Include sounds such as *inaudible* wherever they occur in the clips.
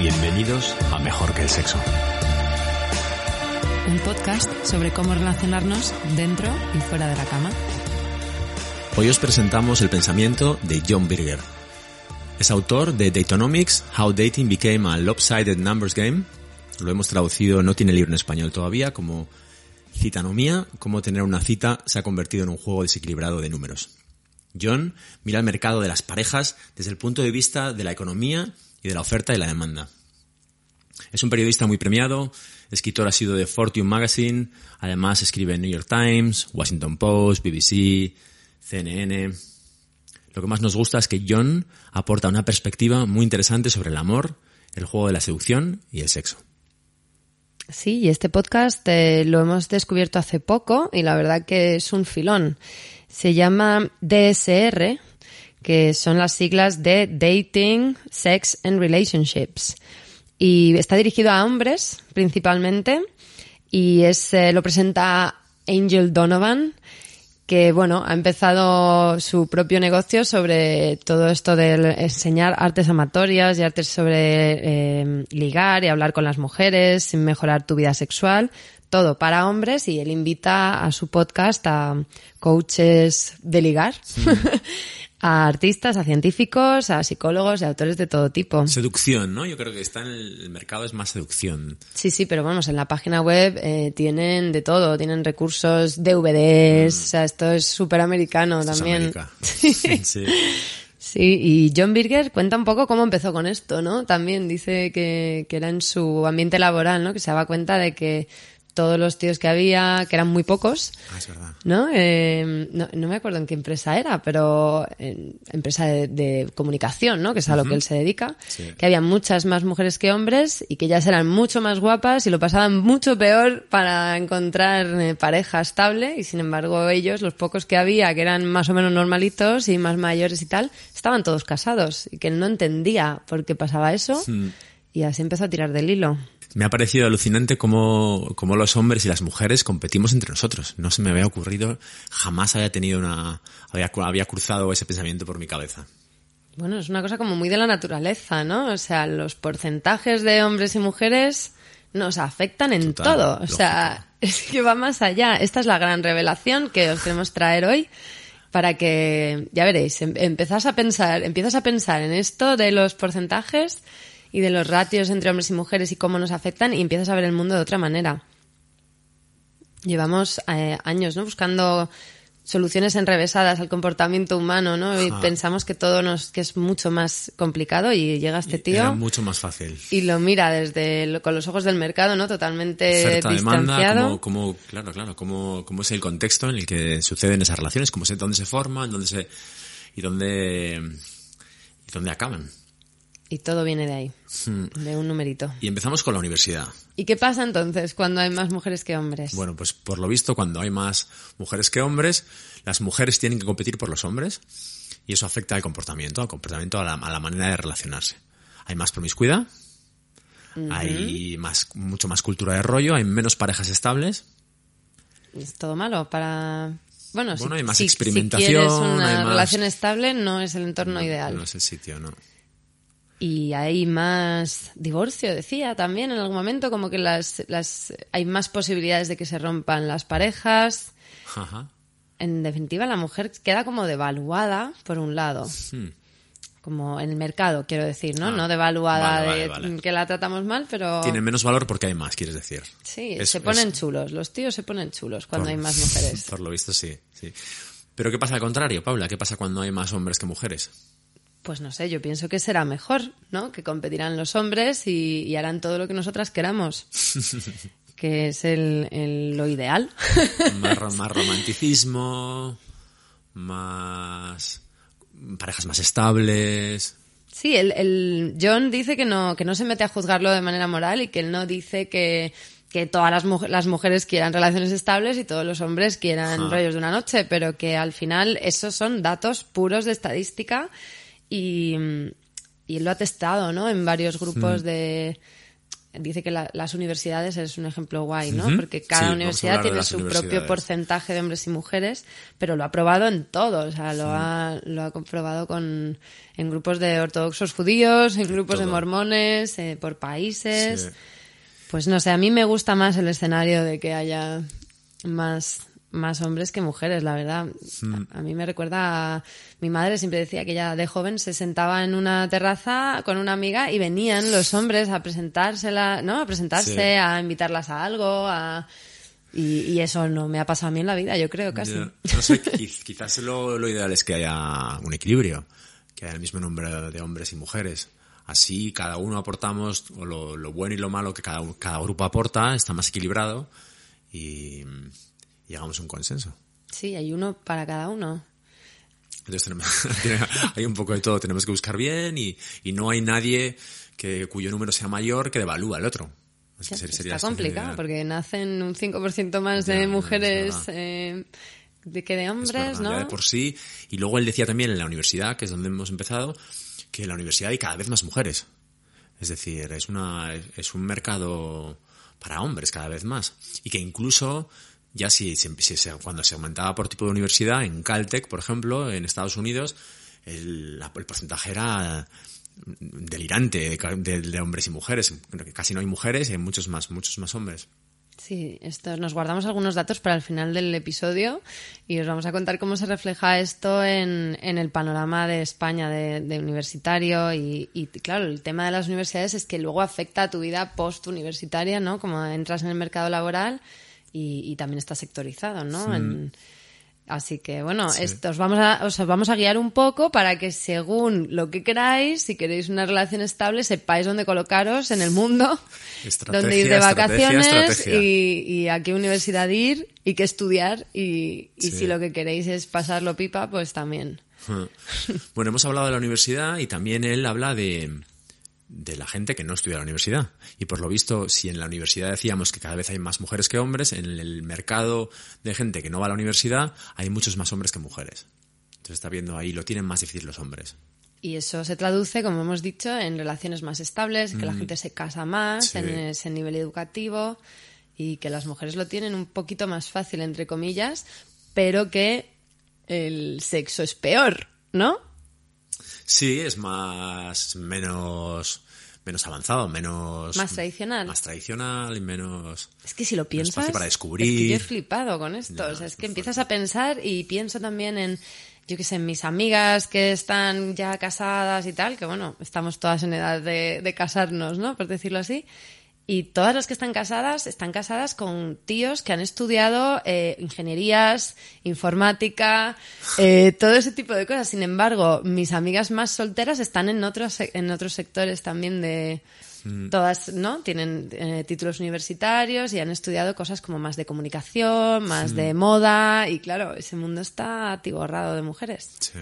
Bienvenidos a Mejor que el Sexo. Un podcast sobre cómo relacionarnos dentro y fuera de la cama. Hoy os presentamos el pensamiento de John Birger. Es autor de Datonomics, How Dating Became a Lopsided Numbers Game. Lo hemos traducido, no tiene libro en español todavía, como Citanomía, cómo tener una cita se ha convertido en un juego desequilibrado de números. John mira el mercado de las parejas desde el punto de vista de la economía y de la oferta y la demanda. Es un periodista muy premiado, escritor ha sido de Fortune Magazine, además escribe en New York Times, Washington Post, BBC, CNN. Lo que más nos gusta es que John aporta una perspectiva muy interesante sobre el amor, el juego de la seducción y el sexo. Sí, y este podcast eh, lo hemos descubierto hace poco y la verdad que es un filón. Se llama DSR, que son las siglas de Dating, Sex and Relationships. Y está dirigido a hombres principalmente y es, eh, lo presenta Angel Donovan, que bueno, ha empezado su propio negocio sobre todo esto de enseñar artes amatorias y artes sobre eh, ligar y hablar con las mujeres, mejorar tu vida sexual, todo para hombres y él invita a su podcast a coaches de ligar. *laughs* a artistas, a científicos, a psicólogos y autores de todo tipo. Seducción, ¿no? Yo creo que está en el mercado es más seducción. Sí, sí, pero vamos, en la página web eh, tienen de todo, tienen recursos, DVDs, mm. o sea, esto es súper americano también. *laughs* sí. sí. Sí, y John Birger cuenta un poco cómo empezó con esto, ¿no? También dice que, que era en su ambiente laboral, ¿no? Que se daba cuenta de que todos los tíos que había, que eran muy pocos. Ah, es verdad. ¿no? Eh, no, no, me acuerdo en qué empresa era, pero en empresa de, comunicación, ¿no? Que es a lo que él se dedica. Que había muchas más mujeres que hombres y que ellas eran mucho más guapas y lo pasaban mucho peor para encontrar eh, pareja estable. Y sin embargo, ellos, los pocos que había, que eran más o menos normalitos y más mayores y tal, estaban todos casados y que él no entendía por qué pasaba eso. Y así empezó a tirar del hilo me ha parecido alucinante cómo, cómo, los hombres y las mujeres competimos entre nosotros. No se me había ocurrido, jamás había tenido una, había, había cruzado ese pensamiento por mi cabeza. Bueno, es una cosa como muy de la naturaleza, ¿no? O sea, los porcentajes de hombres y mujeres nos afectan en todo. O sea, *laughs* es que va más allá. Esta es la gran revelación que os queremos traer hoy para que, ya veréis, em, empezás a pensar, empiezas a pensar en esto de los porcentajes y de los ratios entre hombres y mujeres y cómo nos afectan y empiezas a ver el mundo de otra manera. Llevamos eh, años ¿no? buscando soluciones enrevesadas al comportamiento humano, ¿no? Y pensamos que todo nos, que es mucho más complicado y llega este tío. mucho más fácil. Y lo mira desde, con los ojos del mercado, ¿no? Totalmente distanciado. como, claro, claro, cómo, cómo es el contexto en el que suceden esas relaciones, cómo sé dónde se forman, dónde se, y dónde, y dónde acaban. Y todo viene de ahí, hmm. de un numerito. Y empezamos con la universidad. ¿Y qué pasa entonces cuando hay más mujeres que hombres? Bueno, pues por lo visto, cuando hay más mujeres que hombres, las mujeres tienen que competir por los hombres y eso afecta al comportamiento, al comportamiento, a la, manera de relacionarse. Hay más promiscuidad, hay más, mucho más cultura de rollo, hay menos parejas estables. Es todo malo para... Bueno, bueno si, hay más si, experimentación. quieres una relación estable, no es el entorno ideal. No es el sitio, no. Y hay más divorcio, decía también en algún momento, como que las, las hay más posibilidades de que se rompan las parejas. Ajá. En definitiva, la mujer queda como devaluada, por un lado. Hmm. Como en el mercado, quiero decir, ¿no? Ah, no devaluada de que la tratamos mal, pero... Tiene menos valor porque hay más, quieres decir. Sí, se ponen chulos. Los tíos se ponen chulos cuando hay más *laughs* mujeres. Por lo visto, sí, sí. Pero ¿qué pasa al contrario, Paula? ¿Qué pasa cuando hay más hombres que mujeres? Pues no sé, yo pienso que será mejor, ¿no? Que competirán los hombres y, harán todo lo que nosotras queramos. *laughs* que es el, lo ideal. *laughs* más, *laughs* más romanticismo, más parejas más estables. Sí, el, el, John dice que no, que no se mete a juzgarlo de manera moral y que él no dice que, que todas las, las mujeres quieran relaciones estables y todos los hombres quieran rollos de una noche, pero que al final esos son datos puros de estadística y, y él lo ha testado, ¿no? En varios grupos mm. de, dice que la- las universidades es un ejemplo guay, ¿no? Porque cada universidad tiene su propio porcentaje de hombres y mujeres, pero lo ha probado en todo, o sea, lo, ha, lo ha comprobado con, en grupos de ortodoxos judíos, en grupos de mormones, eh, por países. Sí. Pues no sé, a mí me gusta más el escenario de que haya más, más hombres que mujeres, la verdad. Mm. A, a mí me recuerda a mi madre siempre decía que ella de joven se sentaba en una terraza con una amiga y venían los hombres a presentársela, ¿no? A presentarse, Sí. a invitarlas a algo, a y, y eso no me ha pasado a mí en la vida, yo creo casi. No sé, qui- *laughs* quizás lo, lo ideal es que haya un equilibrio, que haya el mismo número de hombres y mujeres. Así cada uno aportamos lo, lo bueno y lo malo que cada, cada grupo aporta, está más equilibrado y, y llegamos a un consenso. Sí, hay uno para cada uno. Entonces tenemos, *laughs* hay un poco de todo, tenemos que buscar bien y, y no hay nadie que, cuyo número sea mayor que devalúa al otro. Es que ser- sería Está complicado sería- porque nacen un 5% más Ya, de es mujeres eh, de que de Es hombres, verdad, ¿no? de por sí. Y luego él decía también en la universidad, que es donde hemos empezado, que en la universidad hay cada vez más mujeres. Es decir, es una, es un mercado para hombres cada vez más. Y que incluso, ya si, si- cuando se aumentaba por tipo de universidad, en Caltech, por ejemplo, en Estados Unidos, el, el porcentaje era delirante de, de- hombres y mujeres. Casi no hay mujeres y hay muchos más, muchos más hombres. Sí, esto, nos guardamos algunos datos para el final del episodio y os vamos a contar cómo se refleja esto en, en el panorama de España de, de universitario y, y, claro, el tema de las universidades es que luego afecta a tu vida post-universitaria, ¿no? Como entras en el mercado laboral y, y también está sectorizado, ¿no? En- Así que bueno, esto os vamos a, os vamos a guiar un poco para que según lo que queráis, si queréis una relación estable, sepáis dónde colocaros en el mundo, *laughs* Estrategia, dónde ir de estrategia, vacaciones estrategia. y, y a qué universidad ir y qué estudiar y, y Sí. si lo que queréis es pasarlo pipa, pues también. Bueno, hemos hablado de la universidad y también él habla de, de la gente que no estudia en la universidad. Y por lo visto, si en la universidad decíamos que cada vez hay más mujeres que hombres, en el mercado de gente que no va a la universidad hay muchos más hombres que mujeres. Entonces está viendo ahí, lo tienen más difícil los hombres. Y eso se traduce, como hemos dicho, en relaciones más estables, que la gente se casa más, Mm. Sí. en ese nivel educativo y que las mujeres lo tienen un poquito más fácil, entre comillas, pero que el sexo es peor, ¿no? Sí, es más, menos, menos avanzado, menos... Más tradicional. Más tradicional y menos... Es que si lo piensas, para es descubrir. que yo he flipado con esto. Ya, o sea, es que empiezas a pensar y pienso también en, yo qué sé, en mis amigas que están ya casadas y tal, que bueno, estamos todas en edad de, de casarnos, ¿no? Por decirlo así. Y todas las que están casadas están casadas con tíos que han estudiado eh, ingenierías, informática, eh, todo ese tipo de cosas. Sin embargo, mis amigas más solteras están en otros, en otros sectores también de, Todas, ¿no? Tienen eh, títulos universitarios y han estudiado cosas como más de comunicación, más de moda y claro, ese mundo está atiborrado de mujeres. Sí.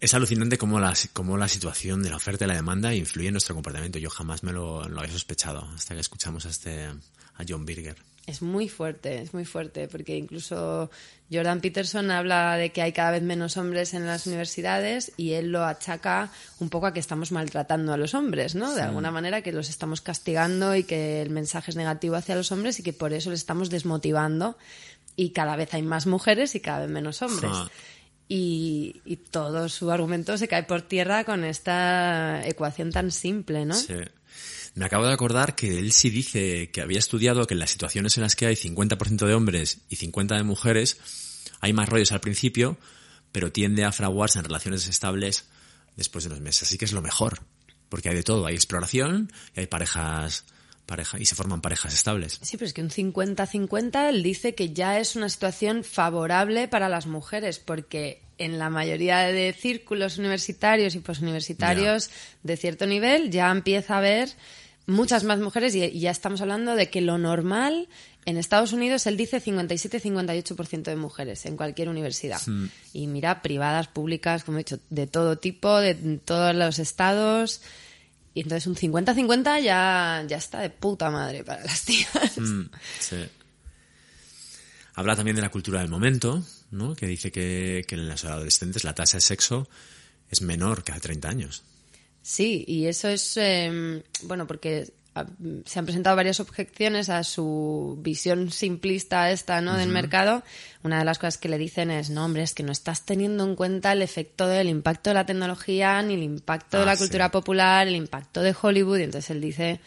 Es alucinante cómo la, cómo la situación de la oferta y la demanda influye en nuestro comportamiento. Yo jamás me lo, lo había sospechado hasta que escuchamos a, este, a John Birger. Es muy fuerte, es muy fuerte, porque incluso Jordan Peterson habla de que hay cada vez menos hombres en las universidades y él lo achaca un poco a que estamos maltratando a los hombres, ¿no? De alguna manera que los estamos castigando y que el mensaje es negativo hacia los hombres y que por eso les estamos desmotivando y cada vez hay más mujeres y cada vez menos hombres. Ja. Y, todo su argumento se cae por tierra con esta ecuación tan simple, ¿no? Sí. Me acabo de acordar que él sí dice que había estudiado que en las situaciones en las que hay 50% de hombres y 50% de mujeres, hay más rollos al principio, pero tiende a fraguarse en relaciones estables después de unos meses. Así que es lo mejor, porque hay de todo. Hay exploración y hay parejas, pareja, y se forman parejas estables. Sí, pero es que un 50-50 él dice que ya es una situación favorable para las mujeres, porque en la mayoría de círculos universitarios y posuniversitarios de cierto nivel ya empieza a haber muchas más mujeres y, ya estamos hablando de que lo normal en Estados Unidos él dice 57-58% de mujeres en cualquier universidad. Y mira, privadas, públicas, como he dicho, de todo tipo, de todos los estados. Y entonces un 50-50 ya, ya está de puta madre para las tías. Mm, sí. Habla también de la cultura del momento, ¿no? Que dice que, que en los adolescentes la tasa de sexo es menor que hace 30 años. Sí, y eso es, eh, bueno, porque se han presentado varias objeciones a su visión simplista esta, ¿no? Del mercado. Una de las cosas que le dicen es, no, hombre, es que no estás teniendo en cuenta el efecto del impacto de la tecnología, ni el impacto de Ah, la sí. cultura popular, el impacto de Hollywood. Y entonces él dice,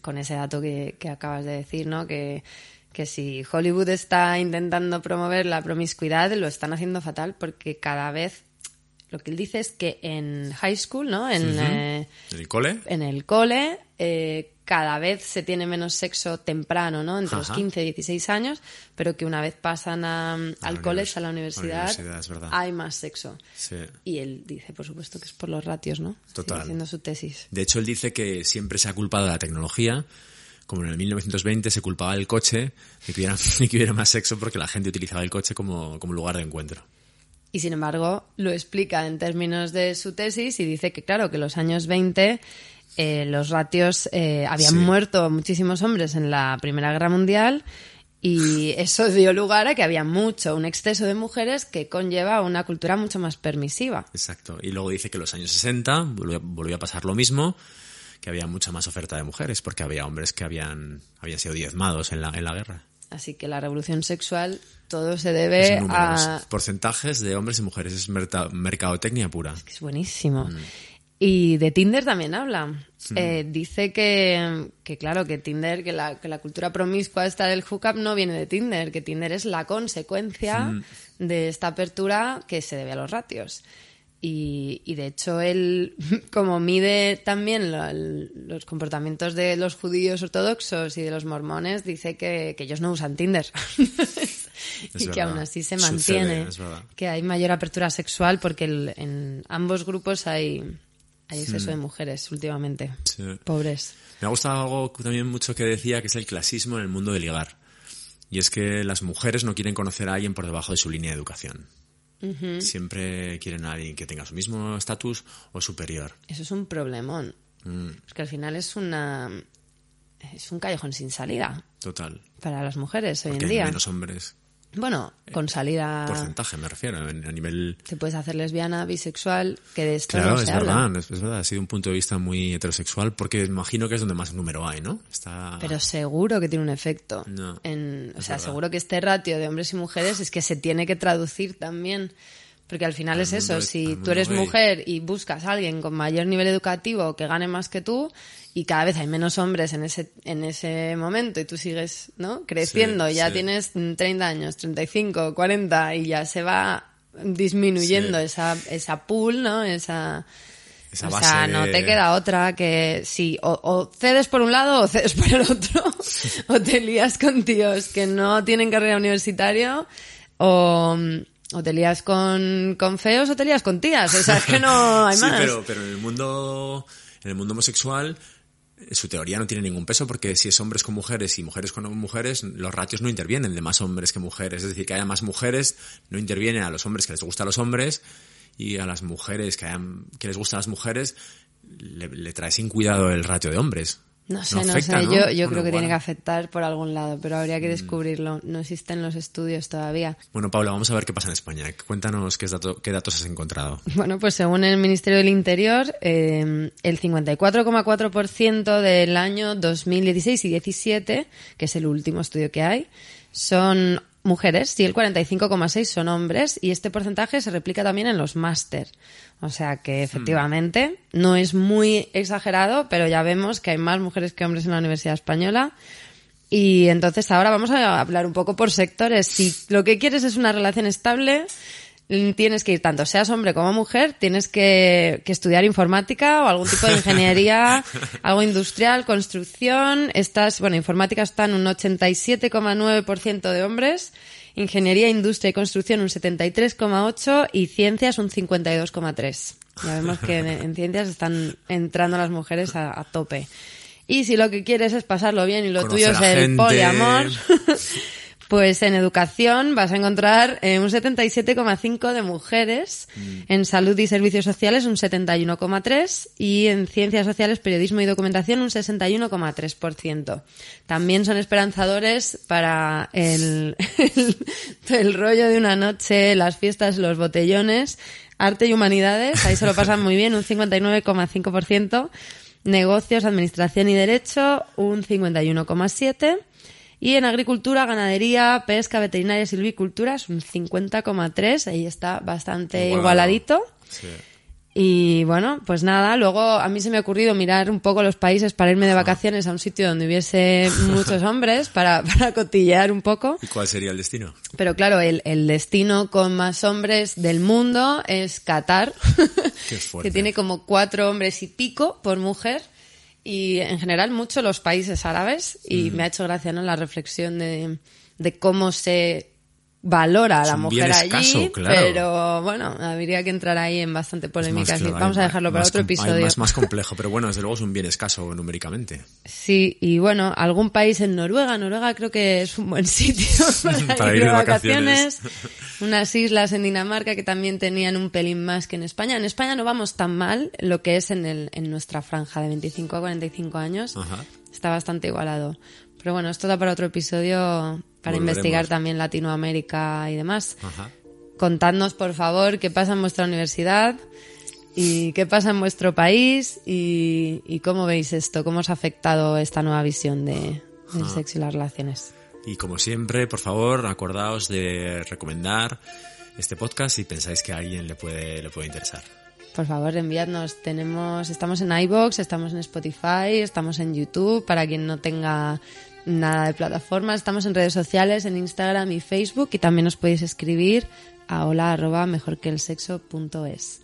con ese dato que, que acabas de decir, ¿no? Que, que si Hollywood está intentando promover la promiscuidad, lo están haciendo fatal porque cada vez, lo que él dice es que en high school, ¿no? En, eh, ¿En el cole? en el cole, eh, cada vez se tiene menos sexo temprano, ¿no? Entre los Ajá. 15 y 16 años, pero que una vez pasan a- al college, a la a la universidad, universidad, hay más sexo. Sí. Y él dice, por supuesto, que es por los ratios, ¿no? Total. Sigue haciendo su tesis. De hecho, él dice que siempre se ha culpado de la tecnología, como en el 1920 se culpaba del coche de que hubiera, *laughs* de que hubiera más sexo porque la gente utilizaba el coche como, como lugar de encuentro. Y sin embargo, lo explica en términos de su tesis y dice que, claro, que en los años 20 eh, los ratios eh, habían Sí. muerto muchísimos hombres en la Primera Guerra Mundial y *laughs* eso dio lugar a que había mucho, un exceso de mujeres que conlleva una cultura mucho más permisiva. Exacto. Y luego dice que en los años 60 volvió, volvió a pasar lo mismo, que había mucha más oferta de mujeres porque había hombres que habían, habían sido diezmados en la, en la guerra. Así que la revolución sexual todo se Es debe a... porcentajes de hombres y mujeres, es mercadotecnia pura. que es buenísimo. Mm. Y de Tinder también habla. Eh, dice que, que, claro, que Tinder, que la, que la cultura promiscua esta del hookup no viene de Tinder, que Tinder es la consecuencia Mm. de esta apertura que se debe a los ratios. Y, y de hecho él, *laughs* como mide también lo- el- los comportamientos de los judíos ortodoxos y de los mormones, dice que, que ellos no usan Tinder. *laughs* y que aún así se mantiene. que hay mayor apertura sexual porque el- en ambos grupos hay, hay exceso de mujeres últimamente. Hmm. Sí. Pobres. Me ha gustado algo también mucho que decía, que es el clasismo en el mundo del ligar. Y es que las mujeres no quieren conocer a alguien por debajo de su línea de educación. Siempre quieren a alguien que tenga su mismo estatus o superior. Eso es un problemón. Mm, Porque al final es una es un callejón sin salida total. para las mujeres hoy Porque en hay día. menos hombres. Bueno, con salida Porcentaje, me refiero, en- a nivel... te puedes hacer lesbiana, bisexual, que de esto Claro, no se es habla. verdad, es, es verdad. Ha sido un punto de vista muy heterosexual porque imagino que es donde más número hay, ¿no? Está... Pero seguro que tiene un efecto. No, En- o sea, verdad. seguro que este ratio de hombres y mujeres es que se tiene que traducir también. Porque al final Al es eso, si tú eres gay. mujer y buscas a alguien con mayor nivel educativo que gane más que tú y cada vez hay menos hombres en ese, en ese momento y tú sigues ¿no? creciendo, Sí, ya sí. tienes mm, 30 años, 35, 40 y ya se va disminuyendo Sí. esa, esa pool, ¿no? Esa, Esa o base sea, no te queda otra que sí, o, o cedes por un lado o cedes *laughs* por el otro, o te lías con tíos que no tienen carrera universitaria, o, o te lías con, con feos o te lías con tías, o sea, es que no *laughs* hay sí, más. pero, pero en el mundo, en el mundo homosexual, su teoría no tiene ningún peso porque si es hombres con mujeres y mujeres con mujeres, los ratios no intervienen de más hombres que mujeres. Es decir, que haya más mujeres no interviene a los hombres que les gustan los hombres y a las mujeres que, hayan- que les gustan las mujeres le, le trae sin cuidado el ratio de hombres. No sé, no, afecta, sé, ¿no? yo, yo Bueno, creo que tiene bueno. Mm. que afectar por algún lado, pero habría que descubrirlo. No existen los estudios todavía. Bueno, Paula, vamos a ver qué pasa en España. Cuéntanos qué, dato- qué datos has encontrado. *laughs* Bueno, pues según el Ministerio del Interior, eh, el 54,4% del año 2016 y 17, que es el último estudio que hay, son mujeres y el 45,6 son hombres y este porcentaje se replica también en los máster. O sea que efectivamente no es muy exagerado, pero ya vemos que hay más mujeres que hombres en la Universidad Española. Y entonces ahora vamos a hablar un poco por sectores. Si lo que quieres es una relación estable, tienes que ir tanto seas hombre como mujer, tienes que, que estudiar informática o algún tipo de ingeniería, *laughs* algo industrial, construcción. Estás, bueno, informática está en un 87,9% de hombres, ingeniería, industria y construcción un 73,8% y ciencias un 52,3%. Ya vemos que en, en ciencias están entrando las mujeres a, a tope. Y si lo que quieres es pasarlo bien y lo Conocer tuyo es el poliamor, *laughs* pues en educación vas a encontrar eh, un 77,5 de mujeres, Mm. en salud y servicios sociales un 71,3 y en ciencias sociales, periodismo y documentación un 61,3%. También son esperanzadores para el, el, el rollo de una noche, las fiestas, los botellones, arte y humanidades, ahí se lo pasan muy bien, un 59,5%. Negocios, administración y derecho, un 51,7%. Y en agricultura, ganadería, pesca, veterinaria y silvicultura es un 50,3%. Ahí está bastante igualadito. Sí. Y bueno, pues nada, luego a mí se me ha ocurrido mirar un poco los países para irme de vacaciones a un sitio donde hubiese *laughs* muchos hombres para, para cotillear un poco. ¿Y cuál sería el destino? Pero claro, el, el destino con más hombres del mundo es Qatar, *laughs* que tiene como cuatro hombres y pico por mujer. Y en general mucho los países árabes. Y me ha hecho gracia ¿no? la reflexión de, de cómo se valora a la mujer allí, pero bueno, habría que entrar ahí en bastante polémica. Vamos a dejarlo para otro episodio. Más, más *laughs* complejo, pero bueno, desde luego es un bien escaso numéricamente. Sí, y bueno, algún país en Noruega. Noruega creo que es un buen sitio *laughs* para, ir, de vacaciones. *laughs* Unas islas en Dinamarca que también tenían un pelín más que en España. En España no vamos tan mal, lo que es en, el, en nuestra franja de 25 a 45 años. Está bastante igualado. Pero bueno, esto da para otro episodio para investigar también Latinoamérica y demás. Contadnos, por favor, qué pasa en vuestra universidad y qué pasa en vuestro país y, cómo veis esto, cómo os ha afectado esta nueva visión de, del sexo y las relaciones. Y como siempre, por favor, acordaos de recomendar este podcast si pensáis que a alguien le puede, le puede interesar. Por favor, enviadnos. Tenemos, estamos en iBox, estamos en Spotify, estamos en YouTube para quien no tenga nada de plataformas. Estamos en redes sociales, en Instagram y Facebook y también os podéis escribir a hola arroba mejorqueelsexo.es.